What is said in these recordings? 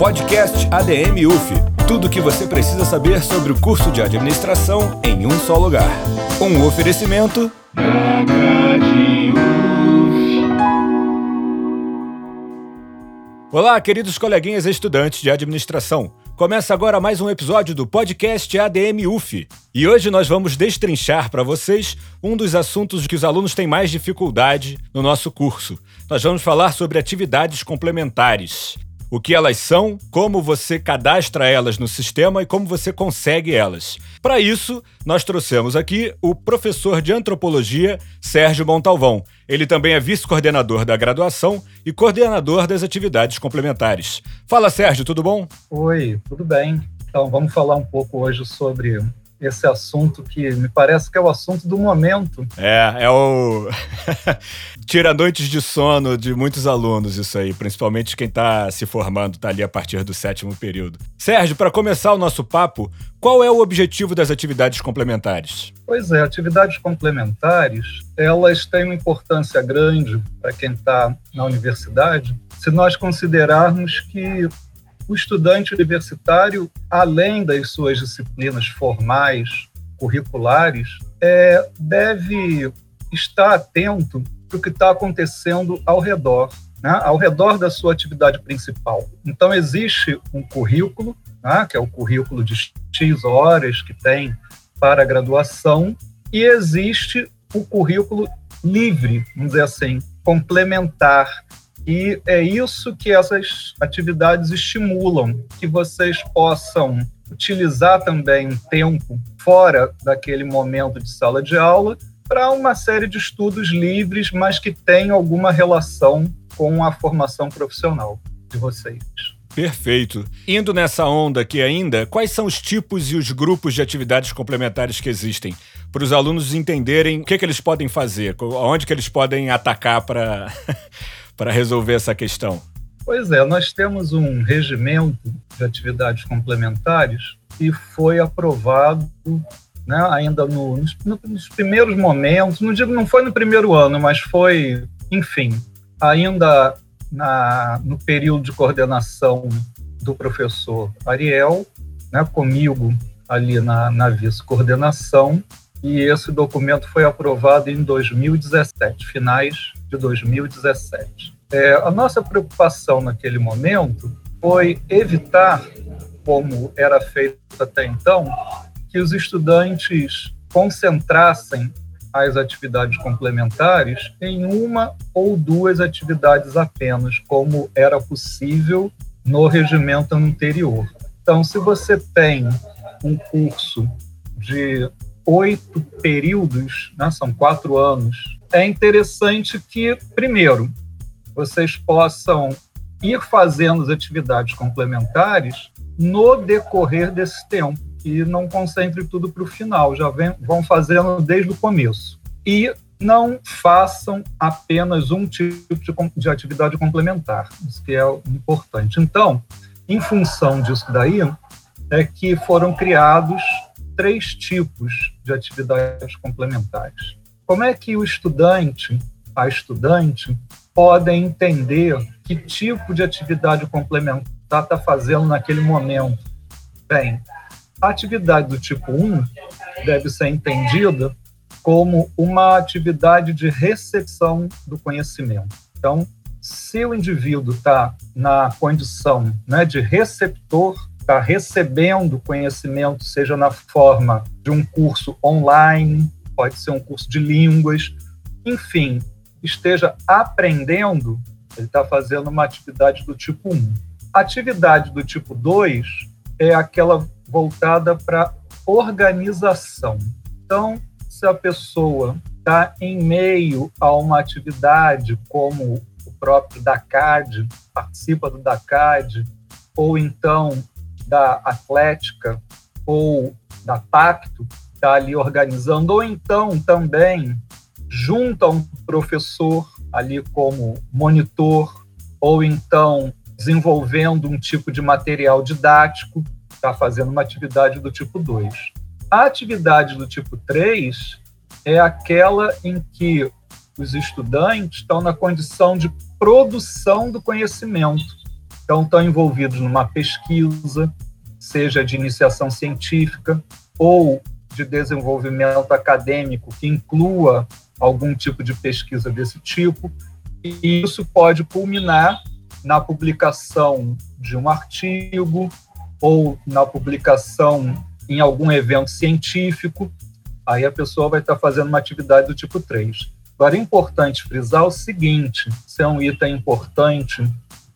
Podcast ADM UF. Tudo o que você precisa saber sobre o curso de administração em um só lugar. Um oferecimento. Olá, queridos coleguinhas estudantes de administração. Começa agora mais um episódio do podcast ADM UF. E hoje nós vamos destrinchar para vocês um dos assuntos que os alunos têm mais dificuldade no nosso curso. Nós vamos falar sobre atividades complementares o que elas são, como você cadastra elas no sistema e como você consegue elas. Para isso, nós trouxemos aqui o professor de antropologia Sérgio Montalvão. Ele também é vice-coordenador da graduação e coordenador das atividades complementares. Fala, Sérgio, tudo bom? Oi, tudo bem. Então, vamos falar um pouco hoje sobre esse assunto que me parece que é o assunto do momento. É, é o. Tira noites de sono de muitos alunos, isso aí, principalmente quem está se formando, está ali a partir do sétimo período. Sérgio, para começar o nosso papo, qual é o objetivo das atividades complementares? Pois é, atividades complementares, elas têm uma importância grande para quem está na universidade, se nós considerarmos que o estudante universitário, além das suas disciplinas formais, curriculares, é, deve estar atento para o que está acontecendo ao redor, né? ao redor da sua atividade principal. Então, existe um currículo, né? que é o currículo de X horas que tem para a graduação, e existe o currículo livre, vamos dizer assim, complementar, e é isso que essas atividades estimulam, que vocês possam utilizar também tempo fora daquele momento de sala de aula para uma série de estudos livres, mas que tenham alguma relação com a formação profissional de vocês. Perfeito. Indo nessa onda aqui ainda, quais são os tipos e os grupos de atividades complementares que existem? Para os alunos entenderem o que, que eles podem fazer, onde que eles podem atacar para para resolver essa questão? Pois é, nós temos um regimento de atividades complementares que foi aprovado né, ainda no, nos, nos, primeiros momentos, não digo não foi no primeiro ano, mas foi, enfim, ainda na, no período de coordenação do professor Ariel, né, comigo ali na, na vice-coordenação, e esse documento foi aprovado em 2017, finais de 2017. É, a nossa preocupação naquele momento foi evitar, como era feito até então, que os estudantes concentrassem as atividades complementares em uma ou duas atividades apenas, como era possível no regimento anterior. Então, se você tem um curso de oito períodos, né, são quatro anos, é interessante que, primeiro, vocês possam ir fazendo as atividades complementares no decorrer desse tempo e não concentre tudo para o final, já vem, vão fazendo desde o começo. E não façam apenas um tipo de, de atividade complementar, isso que é importante. Então, em função disso daí, é que foram criados três tipos de atividades complementares. Como é que o estudante, a estudante, podem entender que tipo de atividade complementar está fazendo naquele momento? Bem, a atividade do tipo 1 deve ser entendida como uma atividade de recepção do conhecimento. Então, se o indivíduo está na condição né, de receptor, está recebendo conhecimento, seja na forma de um curso online, pode ser um curso de línguas, enfim, esteja aprendendo, ele está fazendo uma atividade do tipo 1. atividade do tipo 2 é aquela voltada para organização. Então, se a pessoa está em meio a uma atividade como o próprio DACAD, participa do DACAD, ou então da Atlética, ou da Pacto, está ali organizando, ou então também junto a um professor ali como monitor, ou então desenvolvendo um tipo de material didático, está fazendo uma atividade do tipo 2. A atividade do tipo 3 é aquela em que os estudantes estão na condição de produção do conhecimento. Então, estão envolvidos numa pesquisa, seja de iniciação científica ou de desenvolvimento acadêmico que inclua algum tipo de pesquisa desse tipo, e isso pode culminar na publicação de um artigo ou na publicação em algum evento científico. Aí a pessoa vai estar fazendo uma atividade do tipo 3. Agora, é importante frisar o seguinte: isso é um item importante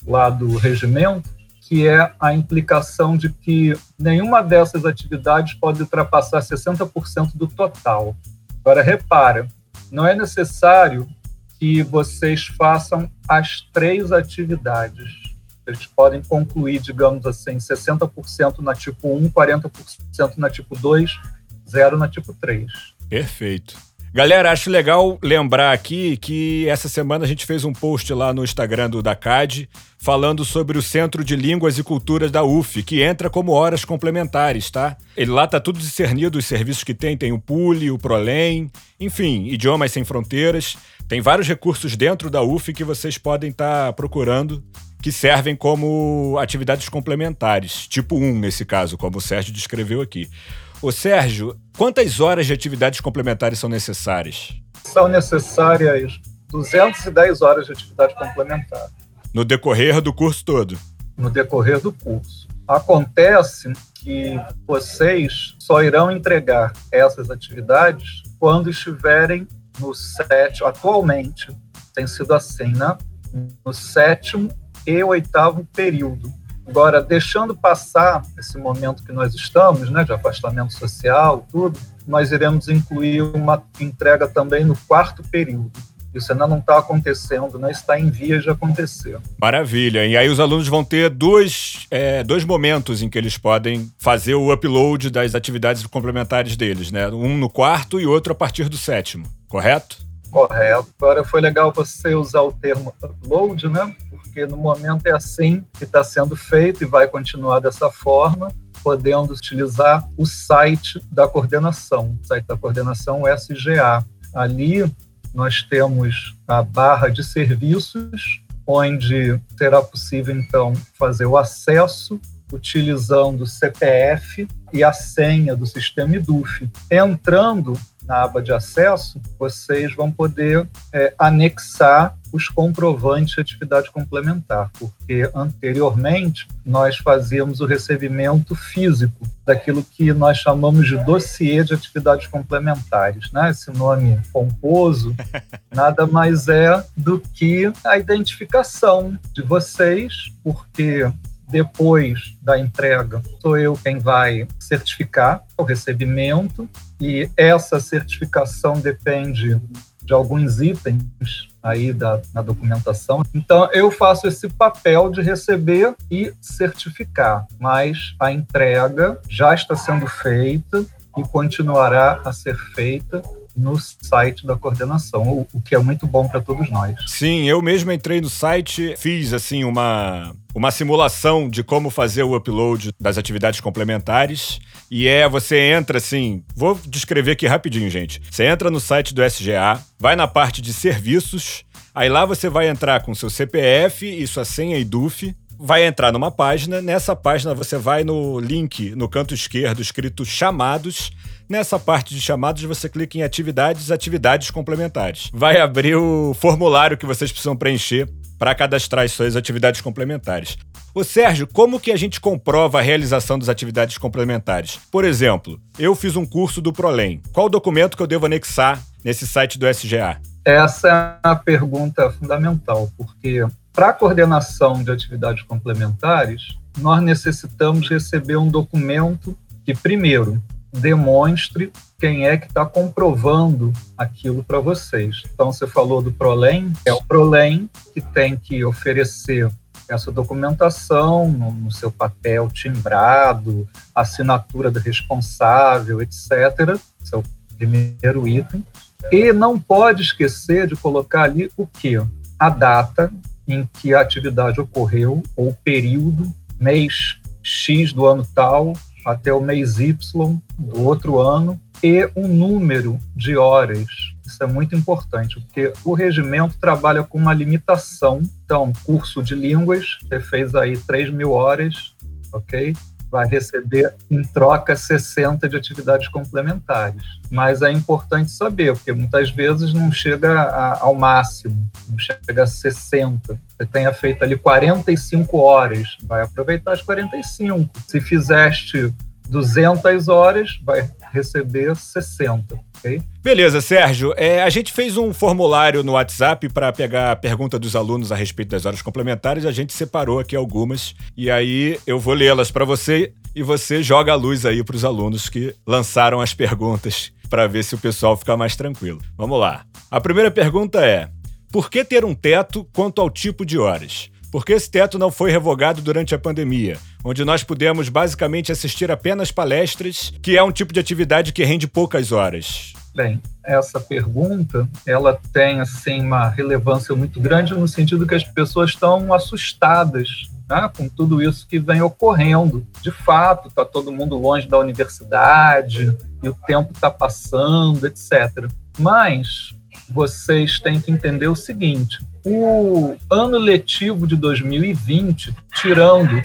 lá do regimento, que é a implicação de que nenhuma dessas atividades pode ultrapassar 60% do total. Agora, repara, não é necessário que vocês façam as três atividades. Eles podem concluir, digamos assim, 60% na tipo 1, 40% na tipo 2, 0 na tipo 3. Perfeito. Galera, acho legal lembrar aqui que essa semana a gente fez um post lá no Instagram do DACAD falando sobre o Centro de Línguas e Culturas da UF, que entra como horas complementares, tá? Ele lá tá tudo discernido os serviços que tem, tem o PULE, o PROLEM, enfim, Idiomas Sem Fronteiras. Tem vários recursos dentro da UF que vocês podem estar tá procurando que servem como atividades complementares, tipo 1 nesse caso, como o Sérgio descreveu aqui. Ô Sérgio, quantas horas de atividades complementares são necessárias? São necessárias 210 horas de atividade complementar. No decorrer do curso todo? No decorrer do curso. Acontece que vocês só irão entregar essas atividades quando estiverem no sétimo, atualmente tem sido assim, né? No sétimo e oitavo período. Agora, deixando passar esse momento que nós estamos, né, de afastamento social, tudo, nós iremos incluir uma entrega também no quarto período. Isso ainda não está acontecendo, né? está em vias de acontecer. Maravilha. E aí os alunos vão ter dois, é, dois momentos em que eles podem fazer o upload das atividades complementares deles, né? Um no quarto e outro a partir do sétimo, correto? Correto. Agora foi legal você usar o termo upload, né? porque no momento é assim que está sendo feito e vai continuar dessa forma, podendo utilizar o site da coordenação, o site da coordenação SGA. Ali nós temos a barra de serviços, onde será possível então fazer o acesso utilizando o CPF e a senha do sistema IDUF. Entrando na aba de acesso, vocês vão poder é, anexar os comprovantes de atividade complementar, porque anteriormente nós fazíamos o recebimento físico daquilo que nós chamamos de dossiê de atividades complementares. Né? Esse nome pomposo nada mais é do que a identificação de vocês, porque depois da entrega, sou eu quem vai certificar o recebimento e essa certificação depende de alguns itens aí da, na documentação. Então, eu faço esse papel de receber e certificar, mas a entrega já está sendo feita e continuará a ser feita no site da coordenação, o, que é muito bom para todos nós. Sim, eu mesmo entrei no site, fiz assim uma uma simulação de como fazer o upload das atividades complementares. E é, você entra assim, vou descrever aqui rapidinho, gente. Você entra no site do SGA, vai na parte de serviços, aí lá você vai entrar com seu CPF e sua senha IDUF, vai entrar numa página, nessa página você vai no link no canto esquerdo escrito chamados Nessa parte de chamados, você clica em atividades, atividades complementares. Vai abrir o formulário que vocês precisam preencher para cadastrar as suas atividades complementares. Ô Sérgio, como que a gente comprova a realização das atividades complementares? Por exemplo, eu fiz um curso do Prolem. Qual documento que eu devo anexar nesse site do SGA? Essa é a pergunta fundamental, porque para a coordenação de atividades complementares, nós necessitamos receber um documento que, primeiro, demonstre quem é que está comprovando aquilo para vocês. Então, você falou do Prolem, é o Prolem que tem que oferecer essa documentação no, no seu papel timbrado, assinatura do responsável, etc. Esse é o primeiro item. E não pode esquecer de colocar ali o quê? A data em que a atividade ocorreu, ou período, mês X do ano tal, até o mês Y do outro ano e um número de horas. Isso é muito importante, porque o regimento trabalha com uma limitação. Então, curso de línguas, você fez aí 3 mil horas, ok? Vai receber em troca 60 de atividades complementares. Mas é importante saber, porque muitas vezes não chega a, ao máximo, não chega a 60. Você tenha feito ali 45 horas, vai aproveitar as 45. Se fizeste 200 horas, vai receber 60. Okay? Beleza, Sérgio. É, a gente fez um formulário no WhatsApp para pegar a pergunta dos alunos a respeito das horas complementares. A gente separou aqui algumas e aí eu vou lê-las para você e você joga a luz aí para os alunos que lançaram as perguntas para ver se o pessoal fica mais tranquilo. Vamos lá. A primeira pergunta é: por que ter um teto quanto ao tipo de horas? Porque esse teto não foi revogado durante a pandemia, onde nós pudemos basicamente assistir apenas palestras, que é um tipo de atividade que rende poucas horas. Bem, essa pergunta ela tem assim uma relevância muito grande no sentido que as pessoas estão assustadas né, com tudo isso que vem ocorrendo. De fato, está todo mundo longe da universidade e o tempo está passando, etc. Mas vocês têm que entender o seguinte: o ano letivo de 2020, tirando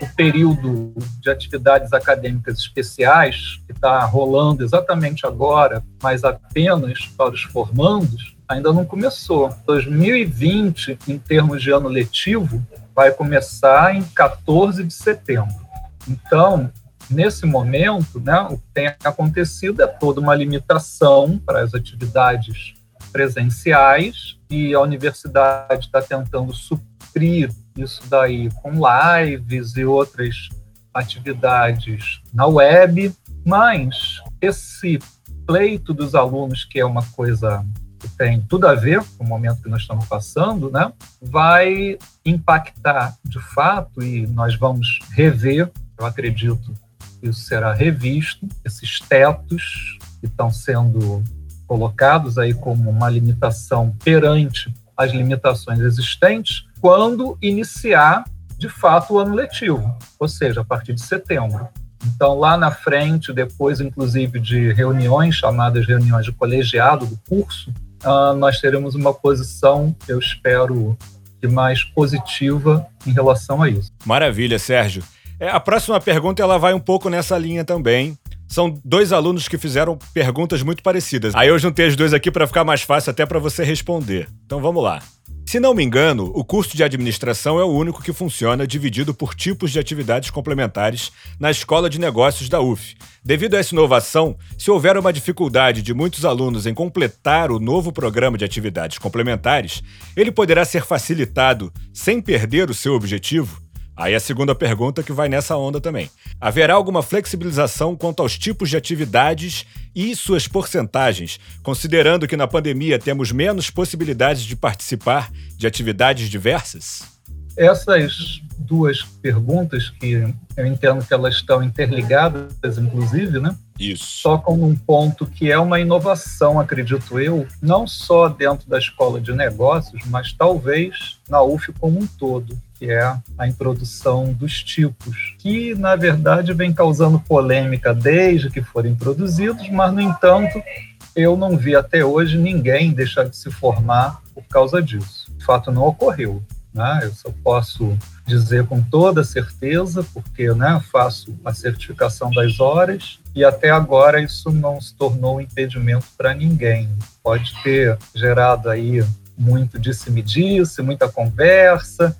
o período de atividades acadêmicas especiais, que está rolando exatamente agora, mas apenas para os formandos, ainda não começou. 2020, em termos de ano letivo, vai começar em 14 de setembro. Então, nesse momento, né, o que tem acontecido é toda uma limitação para as atividades presenciais e a universidade está tentando suprir isso daí com lives e outras atividades na web, mas esse pleito dos alunos, que é uma coisa que tem tudo a ver com o momento que nós estamos passando, né, vai impactar de fato e nós vamos rever, eu acredito isso será revisto, esses tetos que estão sendo colocados aí como uma limitação perante as limitações existentes quando iniciar de fato o ano letivo, ou seja, a partir de setembro. Então, lá na frente, depois, inclusive, de reuniões, chamadas reuniões de colegiado do curso, uh, nós teremos uma posição, eu espero, que mais positiva em relação a isso. Maravilha, Sérgio. É, a próxima pergunta ela vai um pouco nessa linha também. São dois alunos que fizeram perguntas muito parecidas. Aí eu juntei as duas aqui para ficar mais fácil até para você responder. Então vamos lá. Se não me engano, o curso de administração é o único que funciona dividido por tipos de atividades complementares na Escola de Negócios da UF. Devido a essa inovação, se houver uma dificuldade de muitos alunos em completar o novo programa de atividades complementares, ele poderá ser facilitado sem perder o seu objetivo? Aí a segunda pergunta que vai nessa onda também. Haverá alguma flexibilização quanto aos tipos de atividades e suas porcentagens, considerando que na pandemia temos menos possibilidades de participar de atividades diversas? Essas duas perguntas, que eu entendo que elas estão interligadas, inclusive, né? Isso. Tocam num ponto que é uma inovação, acredito eu, não só dentro da escola de negócios, mas talvez na UF como um todo que é a introdução dos tipos, que na verdade vem causando polêmica desde que foram introduzidos, mas no entanto eu não vi até hoje ninguém deixar de se formar por causa disso. O fato não ocorreu. Né? Eu só posso dizer com toda certeza, porque né, faço a certificação das horas e até agora isso não se tornou um impedimento para ninguém. Pode ter gerado aí muito disse-me-disse, muita conversa,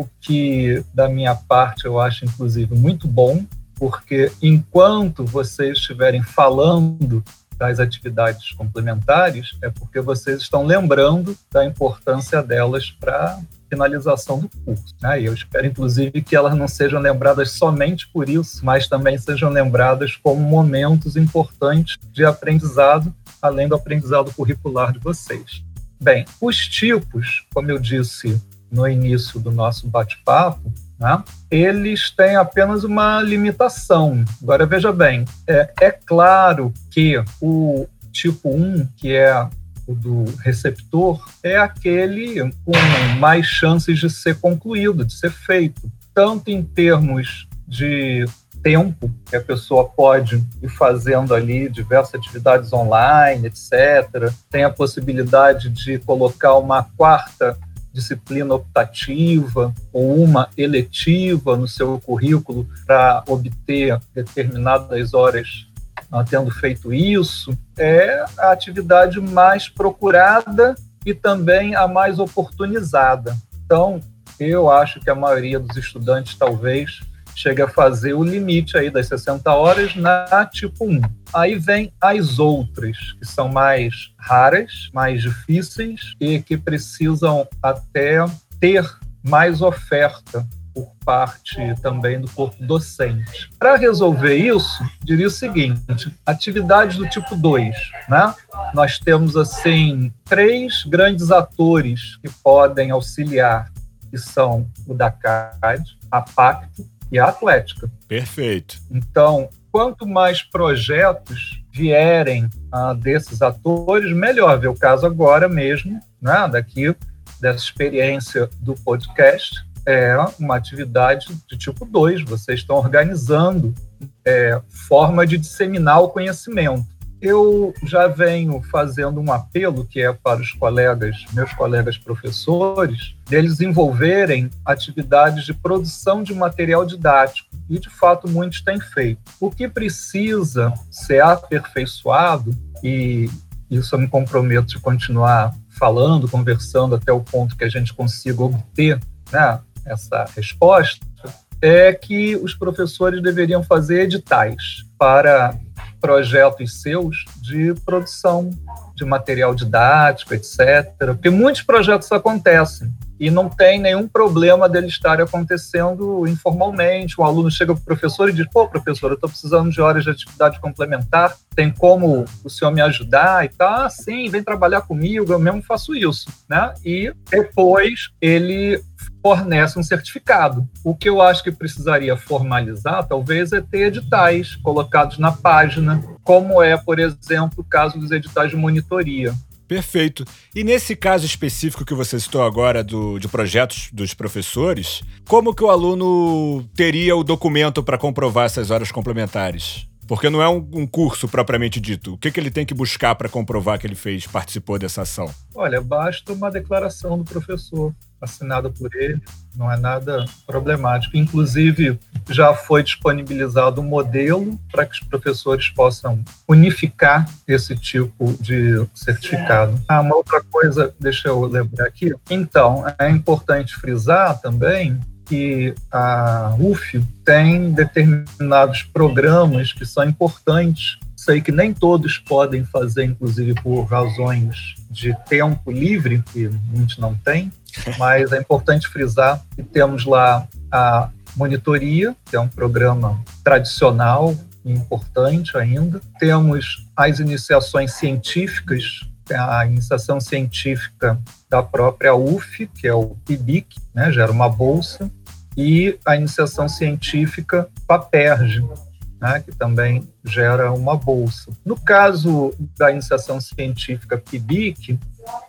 o que, da minha parte, eu acho, inclusive, muito bom, porque enquanto vocês estiverem falando das atividades complementares, é porque vocês estão lembrando da importância delas para finalização do curso. Né? Eu espero, inclusive, que elas não sejam lembradas somente por isso, mas também sejam lembradas como momentos importantes de aprendizado, além do aprendizado curricular de vocês. Bem, os tipos, como eu disse no início do nosso bate-papo, né, eles têm apenas uma limitação. Agora, veja bem, é, é claro que o tipo 1, que é o do receptor, é aquele com mais chances de ser concluído, de ser feito, tanto em termos de tempo que a pessoa pode ir fazendo ali diversas atividades online, etc. Tem a possibilidade de colocar uma quarta disciplina optativa ou uma eletiva no seu currículo para obter determinadas horas ah, tendo feito isso, é a atividade mais procurada e também a mais oportunizada. Então, eu acho que a maioria dos estudantes talvez chegue a fazer o limite aí das 60 horas na tipo 1. Aí vem as outras, que são mais raras, mais difíceis e que precisam até ter mais oferta por parte também do corpo docente. Para resolver isso, diria o seguinte: atividades do tipo 2, né? Nós temos assim três grandes atores que podem auxiliar, que são o DACAD, a Pacto e a Atlética. Perfeito. Então, quanto mais projetos vierem ah, desses atores, melhor. Ver o caso agora mesmo, né, daqui dessa experiência do podcast, é uma atividade de tipo 2. Vocês estão organizando é, forma de disseminar o conhecimento. Eu já venho fazendo um apelo que é para os colegas, meus colegas professores, deles envolverem atividades de produção de material didático, e de fato muitos têm feito. O que precisa ser aperfeiçoado, e isso eu me comprometo de continuar falando, conversando até o ponto que a gente consiga obter né, essa resposta, é que os professores deveriam fazer editais para projetos seus de produção de material didático, etc. Porque muitos projetos acontecem e não tem nenhum problema dele estar acontecendo informalmente. O aluno chega para o professor e diz: pô, professor, eu estou precisando de horas de atividade complementar, tem como o senhor me ajudar? E tá, ah, sim, vem trabalhar comigo, eu mesmo faço isso. Né? E depois ele fornece um certificado. O que eu acho que precisaria formalizar, talvez, é ter editais colocados na página, como é, por exemplo, o caso dos editais de monitoria. Perfeito. E nesse caso específico que você citou agora do, de projetos dos professores, como que o aluno teria o documento para comprovar essas horas complementares? Porque não é um, um curso propriamente dito. O que, que ele tem que buscar para comprovar que ele fez, participou dessa ação? Olha, basta uma declaração do professor assinada por ele, não é nada problemático. Inclusive, já foi disponibilizado um modelo para que os professores possam unificar esse tipo de certificado. Ah, uma outra coisa, deixa eu lembrar aqui. Então, é importante frisar também que a UF tem determinados programas que são importantes. Sei que nem todos podem fazer, inclusive por razões de tempo livre, que muitos não têm, mas é importante frisar que temos lá a monitoria, que é um programa tradicional e importante ainda. Temos as iniciações científicas, a iniciação científica da própria UF, que é o PIBIC, né, gera uma bolsa, e a iniciação científica PAPERJ, né, que também gera uma bolsa. No caso da iniciação científica PIBIC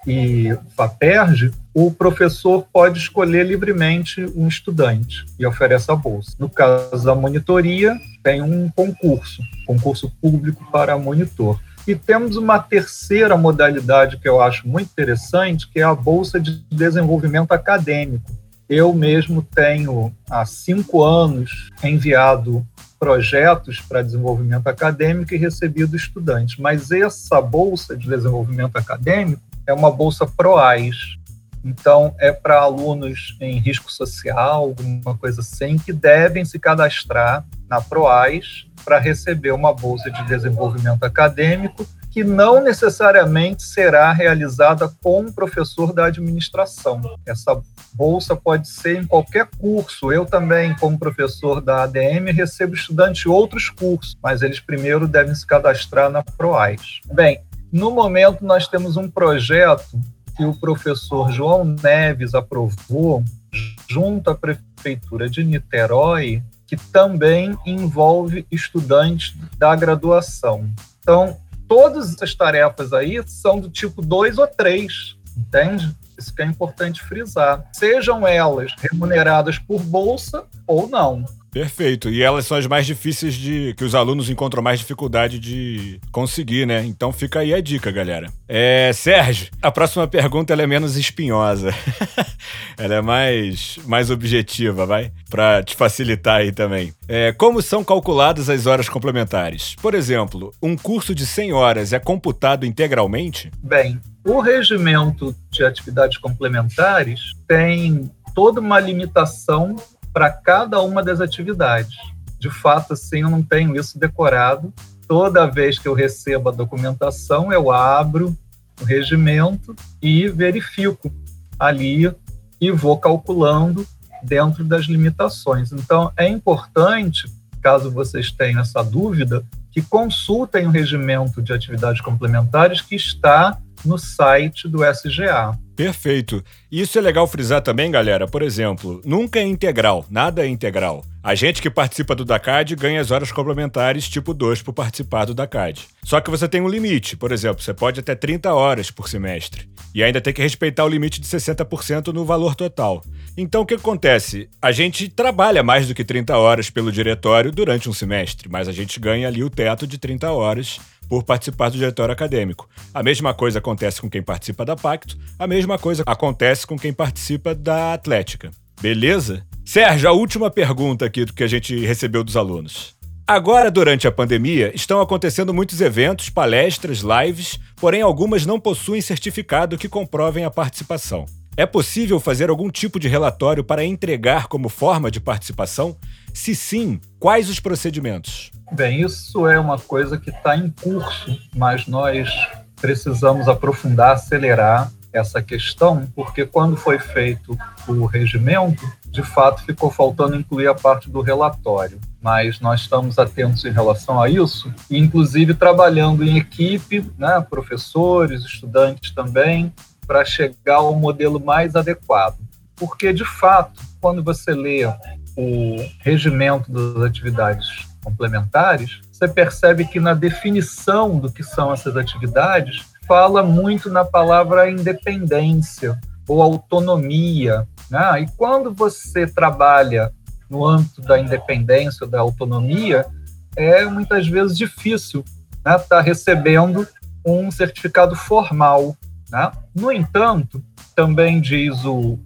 e FAPERJ, o professor pode escolher livremente um estudante e oferece a bolsa. No caso da monitoria, tem um concurso, concurso público para monitor. E temos uma terceira modalidade que eu acho muito interessante, que é a Bolsa de Desenvolvimento Acadêmico. Eu mesmo tenho, há cinco anos, enviado projetos para desenvolvimento acadêmico e recebido estudantes. Mas essa bolsa de desenvolvimento acadêmico é uma bolsa PROAIS. Então, é para alunos em risco social, alguma coisa assim, que devem se cadastrar na PROAIS para receber uma bolsa de desenvolvimento acadêmico que não necessariamente será realizada com um professor da administração. Essa bolsa pode ser em qualquer curso. Eu também, como professor da ADM, recebo estudantes de outros cursos, mas eles primeiro devem se cadastrar na PROAIS. Bem, no momento nós temos um projeto que o professor João Neves aprovou junto à prefeitura de Niterói, que também envolve estudantes da graduação. Então, todas essas tarefas aí são do tipo 2 ou 3, entende? Isso que é importante frisar. Sejam elas remuneradas por bolsa ou não. Perfeito. E elas são as mais difíceis de. que os alunos encontram mais dificuldade de conseguir, né? Então fica aí a dica, galera. É, Sérgio, a próxima pergunta é menos espinhosa. ela é mais, mais objetiva, vai? Para te facilitar aí também. É, como são calculadas as horas complementares? Por exemplo, um curso de 100 horas é computado integralmente? Bem, o regimento de atividades complementares tem toda uma limitação para cada uma das atividades. De fato, assim, eu não tenho isso decorado. Toda vez que eu recebo a documentação, eu abro o regimento e verifico ali e vou calculando dentro das limitações. Então, é importante, caso vocês tenham essa dúvida, que consultem o regimento de atividades complementares que está no site do SGA. Perfeito. Isso é legal frisar também, galera. Por exemplo, nunca é integral, nada é integral. A gente que participa do DACAD ganha as horas complementares tipo 2 por participar do DACAD. Só que você tem um limite, por exemplo, você pode até 30 horas por semestre. E ainda tem que respeitar o limite de 60% no valor total. Então o que acontece? A gente trabalha mais do que 30 horas pelo diretório durante um semestre, mas a gente ganha ali o teto de 30 horas por participar do diretório acadêmico. A mesma coisa acontece com quem participa da Pacto, a mesma coisa acontece com quem participa da Atlética. Beleza? Sérgio, a última pergunta aqui que a gente recebeu dos alunos. Agora, durante a pandemia, estão acontecendo muitos eventos, palestras, lives, porém algumas não possuem certificado que comprovem a participação. É possível fazer algum tipo de relatório para entregar como forma de participação? Se sim, quais os procedimentos? Bem, isso é uma coisa que está em curso, mas nós precisamos aprofundar, acelerar essa questão, porque quando foi feito o regimento, de fato ficou faltando incluir a parte do relatório. Mas nós estamos atentos em relação a isso, inclusive trabalhando em equipe, né, professores, estudantes também, para chegar ao modelo mais adequado. Porque, de fato, quando você lê o regimento das atividades complementares, você percebe que na definição do que são essas atividades, fala muito na palavra independência ou autonomia. Né? E quando você trabalha no âmbito da independência da autonomia, é muitas vezes difícil estar né, tá recebendo um certificado formal. Né? No entanto, também diz o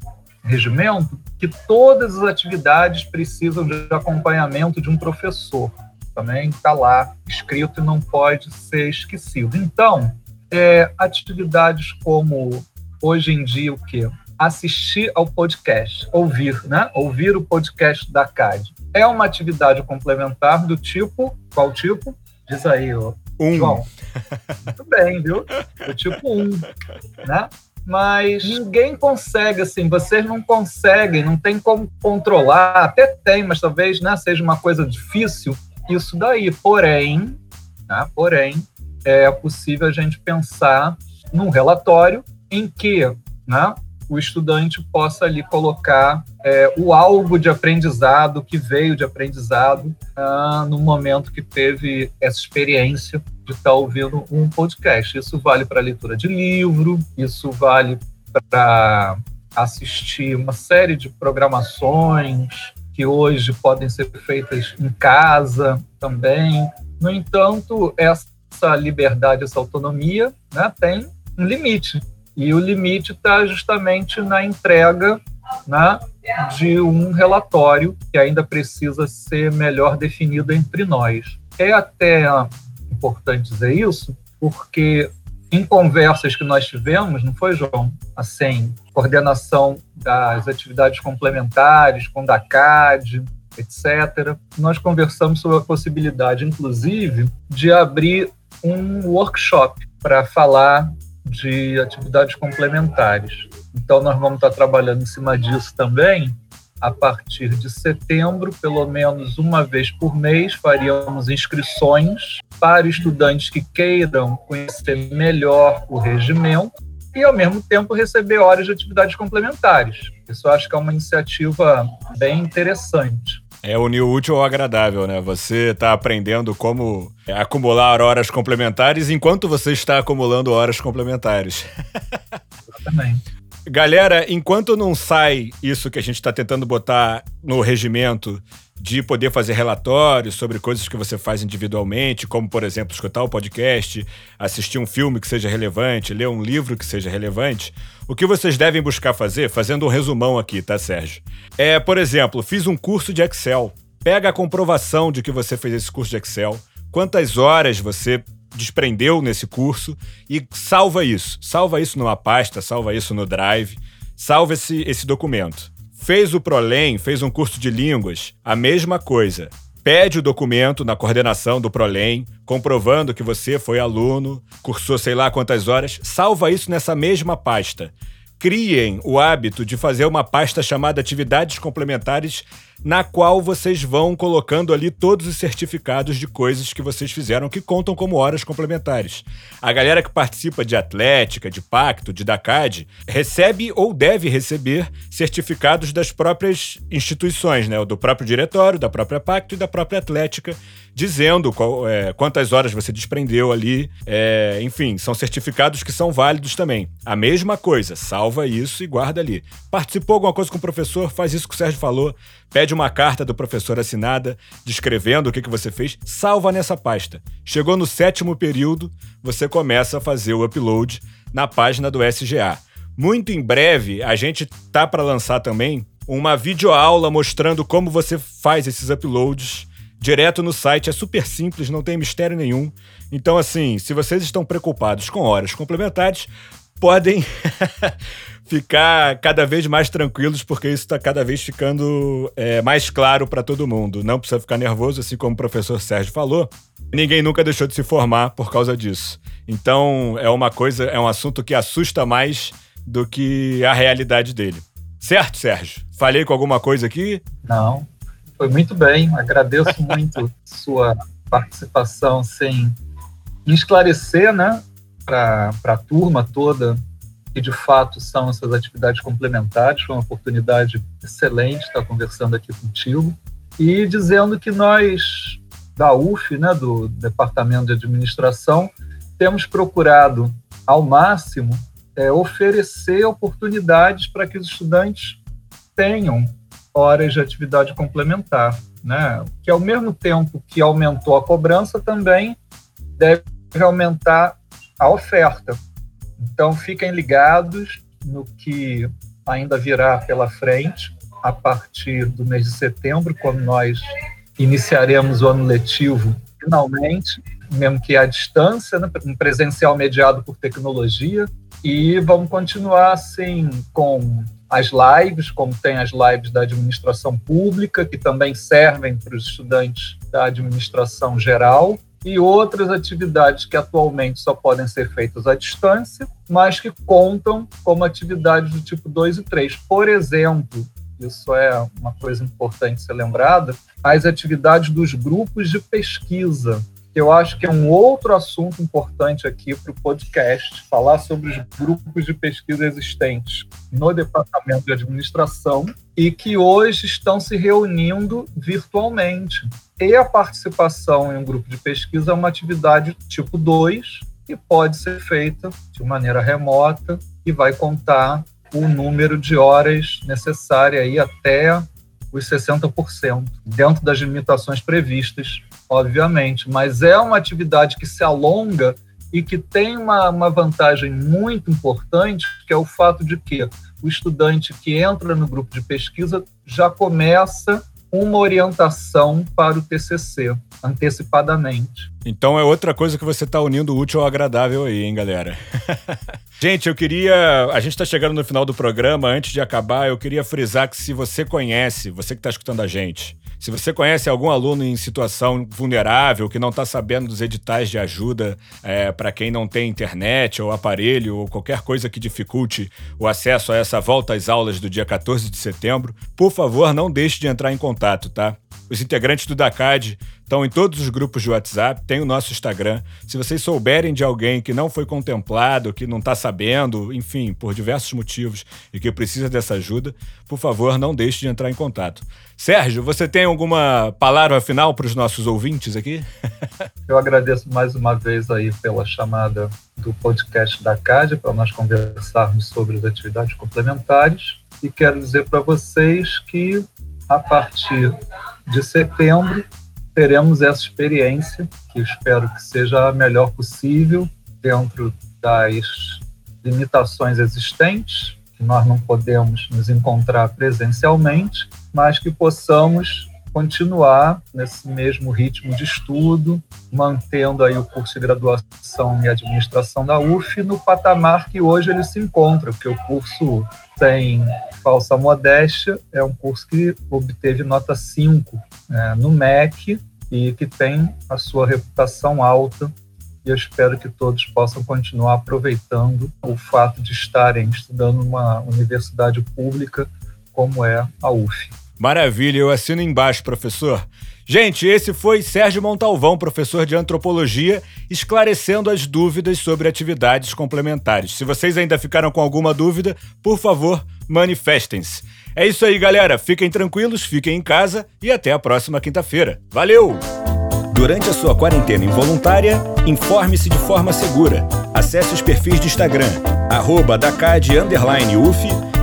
regimento que todas as atividades precisam de acompanhamento de um professor. Também está lá escrito e não pode ser esquecido. Então, é, atividades como hoje em dia o que assistir ao podcast, ouvir, né? Ouvir o podcast da CAD. É uma atividade complementar do tipo, qual tipo? Diz aí, ó. Um. João. Muito bem, viu? Do tipo um, né? mas ninguém consegue, assim, vocês não conseguem, não tem como controlar, até tem, mas talvez né, seja uma coisa difícil isso daí. Porém, né, porém, é possível a gente pensar num relatório em que né, o estudante possa ali colocar é, o algo de aprendizado que veio de aprendizado ah, no momento que teve essa experiência de estar ouvindo um podcast. Isso vale para leitura de livro, isso vale para assistir uma série de programações que hoje podem ser feitas em casa também. No entanto, essa liberdade, essa autonomia, né, tem um limite. E o limite está justamente na entrega né, de um relatório que ainda precisa ser melhor definido entre nós. É até importante dizer isso, porque em conversas que nós tivemos, não foi, João? Assim, coordenação das atividades complementares com da CAD, etc. Nós conversamos sobre a possibilidade, inclusive, de abrir um workshop para falar de atividades complementares. Então, nós vamos estar trabalhando em cima disso também, a partir de setembro, pelo menos uma vez por mês, faríamos inscrições para estudantes que queiram conhecer melhor o regimento e, ao mesmo tempo, receber horas de atividades complementares. Isso eu acho que é uma iniciativa bem interessante. É unir o útil ao agradável, né? Você está aprendendo como acumular horas complementares enquanto você está acumulando horas complementares. Exatamente. Galera, enquanto não sai isso que a gente está tentando botar no regimento de poder fazer relatórios sobre coisas que você faz individualmente, como, por exemplo, escutar o podcast, assistir um filme que seja relevante, ler um livro que seja relevante, o que vocês devem buscar fazer, fazendo um resumão aqui, tá, Sérgio? É, por exemplo, fiz um curso de Excel. Pega a comprovação de que você fez esse curso de Excel, quantas horas você desprendeu nesse curso e salva isso. Salva isso numa pasta, salva isso no Drive, salva esse, esse documento. Fez o Prolem, fez um curso de línguas, a mesma coisa. Pede o documento na coordenação do Prolem, comprovando que você foi aluno, cursou sei lá quantas horas, salva isso nessa mesma pasta. Criem o hábito de fazer uma pasta chamada Atividades Complementares na qual vocês vão colocando ali todos os certificados de coisas que vocês fizeram que contam como horas complementares. A galera que participa de Atlética, de Pacto, de DACAD, recebe ou deve receber certificados das próprias instituições, né? Do próprio diretório, da própria Pacto e da própria Atlética, dizendo qual, é, quantas horas você desprendeu ali. É, enfim, são certificados que são válidos também. A mesma coisa, salva isso e guarda ali. Participou alguma coisa com o professor, faz isso que o Sérgio falou pede uma carta do professor assinada, descrevendo o que, que você fez, salva nessa pasta. Chegou no sétimo período, você começa a fazer o upload na página do SGA. Muito em breve, a gente tá para lançar também uma videoaula mostrando como você faz esses uploads direto no site. É super simples, não tem mistério nenhum. Então, assim, se vocês estão preocupados com horas complementares, podem ficar cada vez mais tranquilos, porque isso está cada vez ficando é, mais claro para todo mundo. Não precisa ficar nervoso, assim como o professor Sérgio falou. Ninguém nunca deixou de se formar por causa disso. Então é uma coisa, é um assunto que assusta mais do que a realidade dele. Certo, Sérgio? Falei com alguma coisa aqui? Não, foi muito bem. Agradeço muito sua participação sem esclarecer, né, para a turma toda que de fato são essas atividades complementares. Foi uma oportunidade excelente estar conversando aqui contigo e dizendo que nós da UF, né, do Departamento de Administração, temos procurado ao máximo é, oferecer oportunidades para que os estudantes tenham horas de atividade complementar, né? Que ao mesmo tempo que aumentou a cobrança, também deve aumentar a oferta. Então, fiquem ligados no que ainda virá pela frente a partir do mês de setembro, quando nós iniciaremos o ano letivo finalmente, mesmo que à distância, né, um presencial mediado por tecnologia, e vamos continuar assim com as lives, como tem as lives da administração pública, que também servem para os estudantes da administração geral, e outras atividades que atualmente só podem ser feitas à distância, mas que contam como atividades do tipo 2 e 3. Por exemplo, isso é uma coisa importante ser lembrada, as atividades dos grupos de pesquisa, eu acho que é um outro assunto importante aqui para o podcast, falar sobre os grupos de pesquisa existentes no Departamento de Administração e que hoje estão se reunindo virtualmente. E a participação em um grupo de pesquisa é uma atividade tipo 2, que pode ser feita de maneira remota e vai contar o número de horas necessária aí até os 60%, dentro das limitações previstas obviamente, mas é uma atividade que se alonga e que tem uma, uma vantagem muito importante, que é o fato de que o estudante que entra no grupo de pesquisa já começa uma orientação para o TCC antecipadamente. Então é outra coisa que você está unindo útil ao agradável aí, hein, galera? gente, eu queria. A gente está chegando no final do programa. Antes de acabar, eu queria frisar que se você conhece, você que está escutando a gente, se você conhece algum aluno em situação vulnerável que não está sabendo dos editais de ajuda é, para quem não tem internet ou aparelho ou qualquer coisa que dificulte o acesso a essa volta às aulas do dia 14 de setembro, por favor, não deixe de entrar em contato, tá? Os integrantes do DACAD estão em todos os grupos de WhatsApp, tem o nosso Instagram. Se vocês souberem de alguém que não foi contemplado, que não está sabendo, enfim, por diversos motivos e que precisa dessa ajuda, por favor, não deixe de entrar em contato. Sérgio, você tem alguma palavra final para os nossos ouvintes aqui? Eu agradeço mais uma vez aí pela chamada do podcast da CAD para nós conversarmos sobre as atividades complementares e quero dizer para vocês que a partir de setembro, teremos essa experiência, que espero que seja a melhor possível, dentro das limitações existentes, que nós não podemos nos encontrar presencialmente, mas que possamos continuar nesse mesmo ritmo de estudo, mantendo aí o curso de graduação em administração da UF no patamar que hoje ele se encontra, porque o curso tem falsa modéstia, é um curso que obteve nota 5 né, no MEC e que tem a sua reputação alta e eu espero que todos possam continuar aproveitando o fato de estarem estudando numa universidade pública como é a UF. Maravilha, eu assino embaixo, professor. Gente, esse foi Sérgio Montalvão, professor de antropologia, esclarecendo as dúvidas sobre atividades complementares. Se vocês ainda ficaram com alguma dúvida, por favor, manifestem-se. É isso aí, galera. Fiquem tranquilos, fiquem em casa e até a próxima quinta-feira. Valeu! Durante a sua quarentena involuntária, informe-se de forma segura. Acesse os perfis de Instagram, arroba Dacad,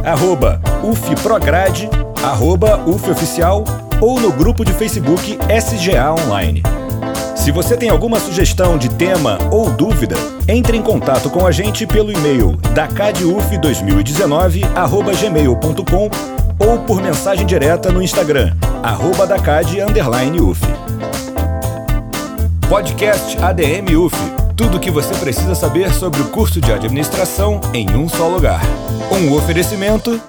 arroba UFPrograde, arroba UFOficial ou no grupo de Facebook SGA Online. Se você tem alguma sugestão de tema ou dúvida, entre em contato com a gente pelo e-mail dacaduf2019@gmail.com ou por mensagem direta no Instagram @dacad_uf. Podcast ADM UF. Tudo o que você precisa saber sobre o curso de administração em um só lugar. Um oferecimento.